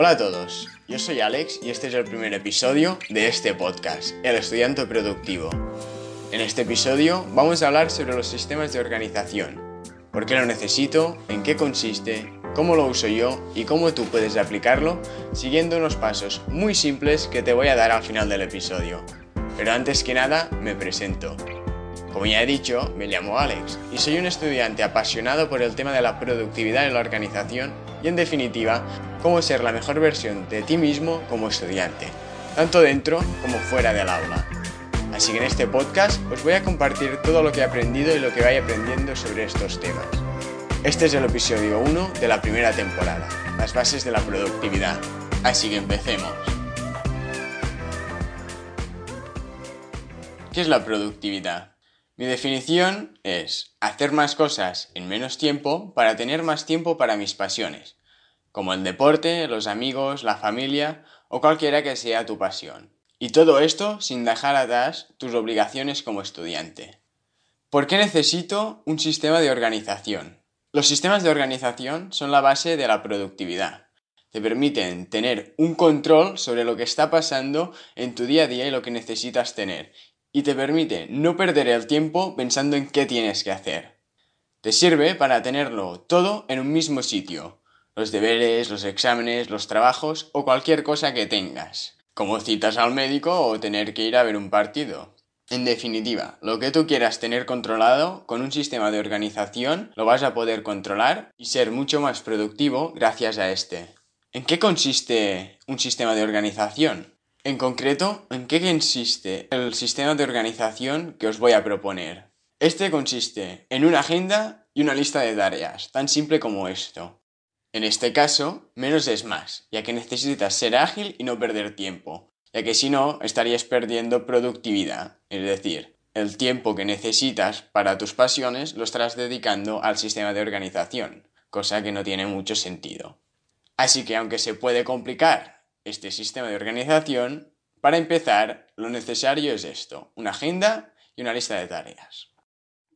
Hola a todos, yo soy Alex y este es el primer episodio de este podcast, El Estudiante Productivo. En este episodio vamos a hablar sobre los sistemas de organización, por qué lo necesito, en qué consiste, cómo lo uso yo y cómo tú puedes aplicarlo siguiendo unos pasos muy simples que te voy a dar al final del episodio. Pero antes que nada, me presento. Como ya he dicho, me llamo Alex y soy un estudiante apasionado por el tema de la productividad en la organización y en definitiva, cómo ser la mejor versión de ti mismo como estudiante, tanto dentro como fuera del aula. Así que en este podcast os voy a compartir todo lo que he aprendido y lo que vaya aprendiendo sobre estos temas. Este es el episodio 1 de la primera temporada, las bases de la productividad. Así que empecemos. ¿Qué es la productividad? Mi definición es hacer más cosas en menos tiempo para tener más tiempo para mis pasiones, como el deporte, los amigos, la familia o cualquiera que sea tu pasión. Y todo esto sin dejar atrás tus obligaciones como estudiante. ¿Por qué necesito un sistema de organización? Los sistemas de organización son la base de la productividad. Te permiten tener un control sobre lo que está pasando en tu día a día y lo que necesitas tener, y te permite no perder el tiempo pensando en qué tienes que hacer. Te sirve para tenerlo todo en un mismo sitio, los deberes, los exámenes, los trabajos o cualquier cosa que tengas, como citas al médico o tener que ir a ver un partido. En definitiva, lo que tú quieras tener controlado, con un sistema de organización lo vas a poder controlar y ser mucho más productivo gracias a este. ¿En qué consiste un sistema de organización? En concreto, ¿en qué consiste el sistema de organización que os voy a proponer? Este consiste en una agenda y una lista de tareas, tan simple como esto. En este caso, menos es más, ya que necesitas ser ágil y no perder tiempo, ya que si no estarías perdiendo productividad, es decir, el tiempo que necesitas para tus pasiones lo estarás dedicando al sistema de organización, cosa que no tiene mucho sentido. Así que aunque se puede complicar este sistema de organización, para empezar, lo necesario es esto, una agenda y una lista de tareas.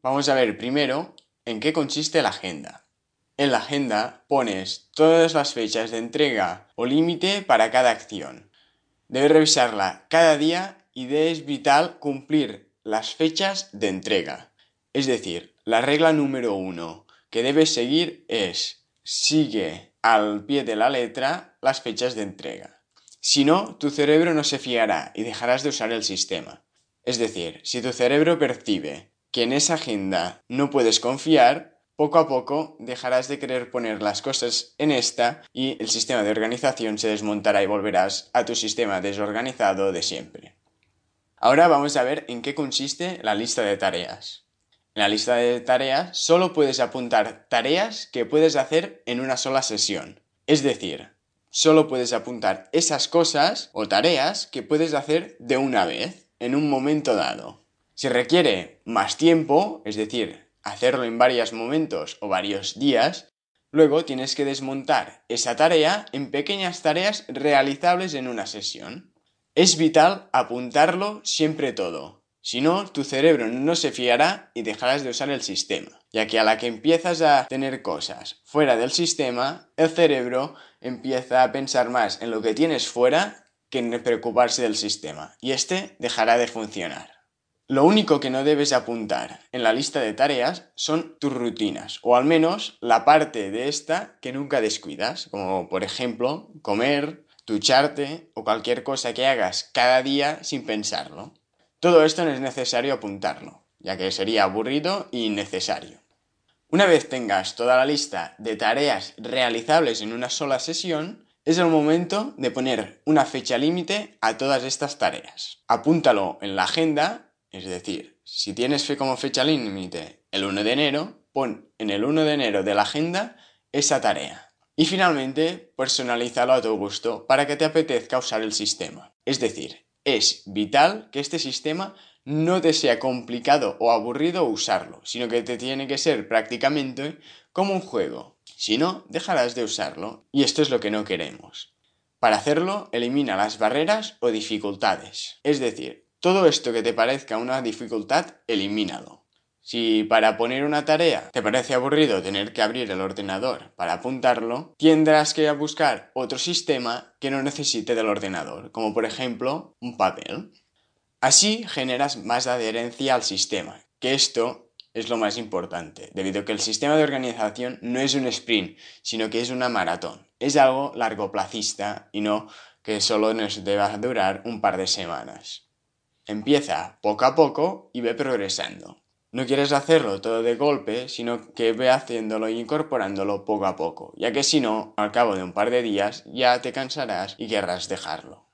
Vamos a ver primero en qué consiste la agenda. En la agenda pones todas las fechas de entrega o límite para cada acción. Debes revisarla cada día y es vital cumplir las fechas de entrega. Es decir, la regla número uno que debes seguir es sigue al pie de la letra las fechas de entrega. Si no, tu cerebro no se fiará y dejarás de usar el sistema. Es decir, si tu cerebro percibe que en esa agenda no puedes confiar, poco a poco dejarás de querer poner las cosas en esta y el sistema de organización se desmontará y volverás a tu sistema desorganizado de siempre. Ahora vamos a ver en qué consiste la lista de tareas. En la lista de tareas solo puedes apuntar tareas que puedes hacer en una sola sesión. Es decir, solo puedes apuntar esas cosas o tareas que puedes hacer de una vez, en un momento dado. Si requiere más tiempo, es decir, hacerlo en varios momentos o varios días, luego tienes que desmontar esa tarea en pequeñas tareas realizables en una sesión. Es vital apuntarlo siempre todo, si no, tu cerebro no se fiará y dejarás de usar el sistema, ya que a la que empiezas a tener cosas fuera del sistema, el cerebro empieza a pensar más en lo que tienes fuera que en preocuparse del sistema, y este dejará de funcionar. Lo único que no debes apuntar en la lista de tareas son tus rutinas, o al menos la parte de esta que nunca descuidas, como por ejemplo comer, ducharte o cualquier cosa que hagas cada día sin pensarlo. Todo esto no es necesario apuntarlo, ya que sería aburrido e innecesario. Una vez tengas toda la lista de tareas realizables en una sola sesión, es el momento de poner una fecha límite a todas estas tareas. Apúntalo en la agenda, es decir, si tienes fe como fecha límite el 1 de enero, pon en el 1 de enero de la agenda esa tarea. Y finalmente, personalízalo a tu gusto para que te apetezca usar el sistema. Es decir, es vital que este sistema no te sea complicado o aburrido usarlo, sino que te tiene que ser prácticamente como un juego. Si no, dejarás de usarlo, y esto es lo que no queremos. Para hacerlo, elimina las barreras o dificultades. Es decir, todo esto que te parezca una dificultad, elimínalo. Si para poner una tarea te parece aburrido tener que abrir el ordenador para apuntarlo, tendrás que buscar otro sistema que no necesite del ordenador, como por ejemplo un papel. Así generas más adherencia al sistema, que esto es lo más importante, debido a que el sistema de organización no es un sprint, sino que es una maratón. Es algo largoplacista y no que solo nos deba durar un par de semanas. Empieza poco a poco y ve progresando. No quieres hacerlo todo de golpe, sino que ve haciéndolo e incorporándolo poco a poco, ya que si no, al cabo de un par de días ya te cansarás y querrás dejarlo.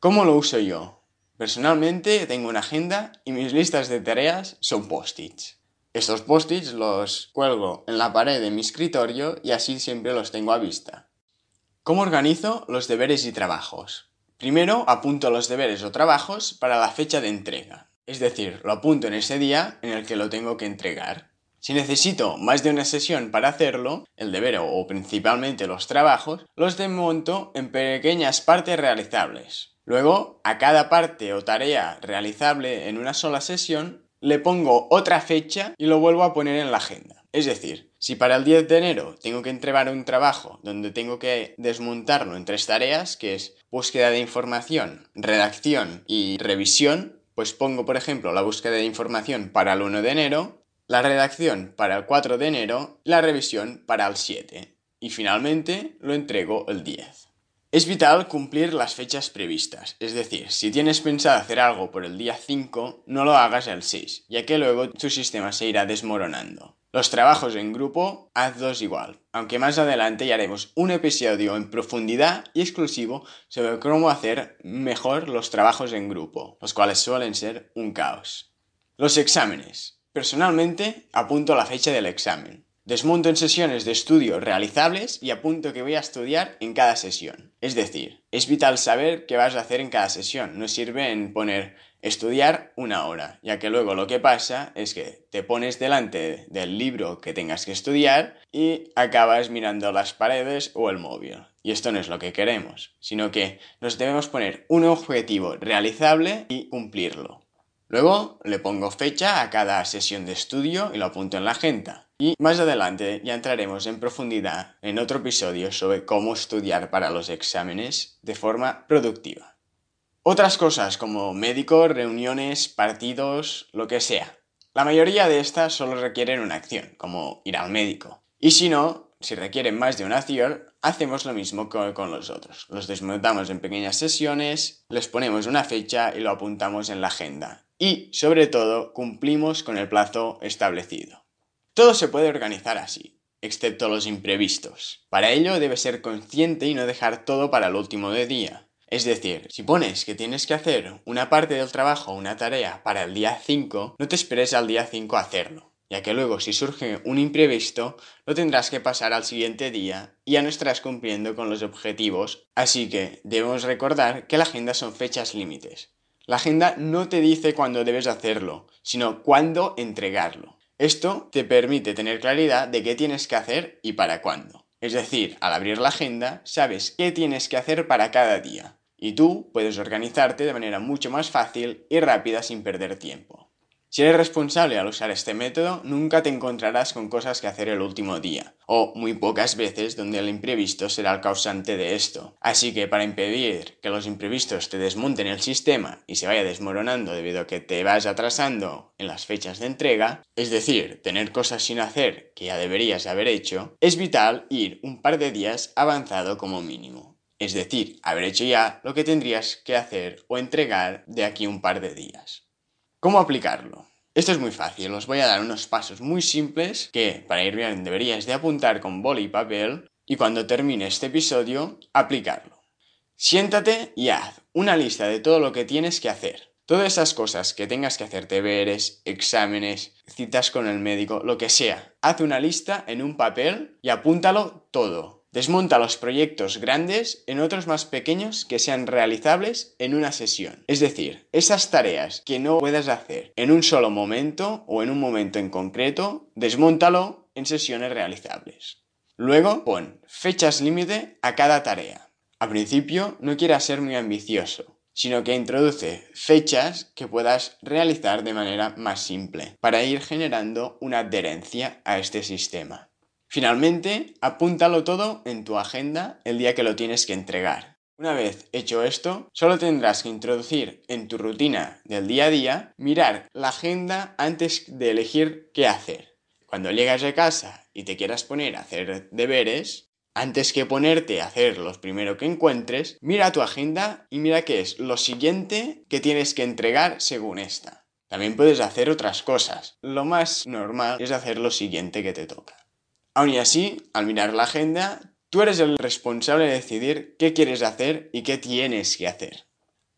¿Cómo lo uso yo? Personalmente tengo una agenda y mis listas de tareas son post-its. Estos post-its los cuelgo en la pared de mi escritorio y así siempre los tengo a vista. ¿Cómo organizo los deberes y trabajos? Primero apunto los deberes o trabajos para la fecha de entrega. Es decir, lo apunto en ese día en el que lo tengo que entregar. Si necesito más de una sesión para hacerlo, el deber o principalmente los trabajos, los desmonto en pequeñas partes realizables. Luego, a cada parte o tarea realizable en una sola sesión, le pongo otra fecha y lo vuelvo a poner en la agenda. Es decir, si para el 10 de enero tengo que entregar un trabajo donde tengo que desmontarlo en tres tareas, que es búsqueda de información, redacción y revisión, pues pongo, por ejemplo, la búsqueda de información para el 1 de enero, la redacción para el 4 de enero, la revisión para el 7. Y finalmente lo entrego el 10. Es vital cumplir las fechas previstas, es decir, si tienes pensado hacer algo por el día 5, no lo hagas el 6, ya que luego tu sistema se irá desmoronando. Los trabajos en grupo, hazlos igual, aunque más adelante ya haremos un episodio en profundidad y exclusivo sobre cómo hacer mejor los trabajos en grupo, los cuales suelen ser un caos. Los exámenes. Personalmente apunto la fecha del examen. Desmonto en sesiones de estudio realizables y apunto que voy a estudiar en cada sesión. Es decir, es vital saber qué vas a hacer en cada sesión. No sirve en poner estudiar una hora, ya que luego lo que pasa es que te pones delante del libro que tengas que estudiar y acabas mirando las paredes o el móvil. Y esto no es lo que queremos, sino que nos debemos poner un objetivo realizable y cumplirlo. Luego le pongo fecha a cada sesión de estudio y lo apunto en la agenda. Y más adelante ya entraremos en profundidad en otro episodio sobre cómo estudiar para los exámenes de forma productiva. Otras cosas como médicos, reuniones, partidos, lo que sea. La mayoría de estas solo requieren una acción, como ir al médico. Y si no, si requieren más de una acción, hacemos lo mismo con los otros. Los desmontamos en pequeñas sesiones, les ponemos una fecha y lo apuntamos en la agenda. Y, sobre todo, cumplimos con el plazo establecido. Todo se puede organizar así, excepto los imprevistos. Para ello debes ser consciente y no dejar todo para el último de día. Es decir, si pones que tienes que hacer una parte del trabajo o una tarea para el día 5, no te esperes al día 5 a hacerlo, ya que luego si surge un imprevisto, lo tendrás que pasar al siguiente día y ya no estarás cumpliendo con los objetivos, así que debemos recordar que la agenda son fechas límites. La agenda no te dice cuándo debes hacerlo, sino cuándo entregarlo. Esto te permite tener claridad de qué tienes que hacer y para cuándo. Es decir, al abrir la agenda, sabes qué tienes que hacer para cada día y tú puedes organizarte de manera mucho más fácil y rápida sin perder tiempo. Si eres responsable al usar este método, nunca te encontrarás con cosas que hacer el último día, o muy pocas veces donde el imprevisto será el causante de esto. Así que para impedir que los imprevistos te desmonten el sistema y se vaya desmoronando debido a que te vas atrasando en las fechas de entrega, es decir, tener cosas sin hacer que ya deberías haber hecho, es vital ir un par de días avanzado como mínimo es decir, haber hecho ya lo que tendrías que hacer o entregar de aquí un par de días. ¿Cómo aplicarlo? Esto es muy fácil, os voy a dar unos pasos muy simples que para ir bien deberías de apuntar con boli y papel y cuando termine este episodio aplicarlo. Siéntate y haz una lista de todo lo que tienes que hacer. Todas esas cosas que tengas que hacer, deberes, exámenes, citas con el médico, lo que sea. Haz una lista en un papel y apúntalo todo. Desmonta los proyectos grandes en otros más pequeños que sean realizables en una sesión. Es decir, esas tareas que no puedas hacer en un solo momento o en un momento en concreto, desmóntalo en sesiones realizables. Luego, pon fechas límite a cada tarea. A principio, no quieras ser muy ambicioso. sino que introduce fechas que puedas realizar de manera más simple para ir generando una adherencia a este sistema. Finalmente, apúntalo todo en tu agenda el día que lo tienes que entregar. Una vez hecho esto, solo tendrás que introducir en tu rutina del día a día, mirar la agenda antes de elegir qué hacer. Cuando llegas a casa y te quieras poner a hacer deberes, antes que ponerte a hacer los primero que encuentres, mira tu agenda y mira qué es lo siguiente que tienes que entregar según esta. También puedes hacer otras cosas. Lo más normal es hacer lo siguiente que te toca. Aún y así, al mirar la agenda, tú eres el responsable de decidir qué quieres hacer y qué tienes que hacer.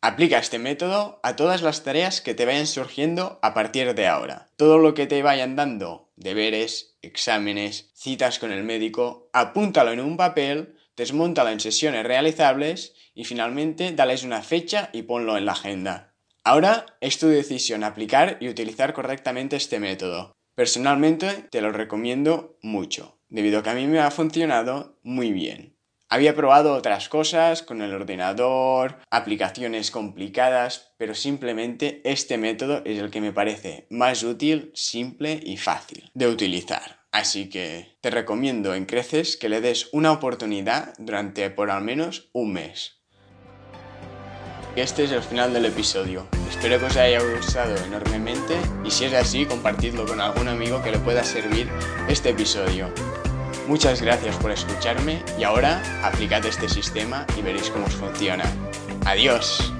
Aplica este método a todas las tareas que te vayan surgiendo a partir de ahora. Todo lo que te vayan dando, deberes, exámenes, citas con el médico, apúntalo en un papel, desmóntalo en sesiones realizables y finalmente dales una fecha y ponlo en la agenda. Ahora es tu decisión aplicar y utilizar correctamente este método. Personalmente te lo recomiendo mucho, debido a que a mí me ha funcionado muy bien. Había probado otras cosas con el ordenador, aplicaciones complicadas, pero simplemente este método es el que me parece más útil, simple y fácil de utilizar. Así que te recomiendo en creces que le des una oportunidad durante por al menos un mes. Este es el final del episodio. Espero que os haya gustado enormemente y si es así, compartidlo con algún amigo que le pueda servir este episodio. Muchas gracias por escucharme y ahora aplicad este sistema y veréis cómo os funciona. Adiós.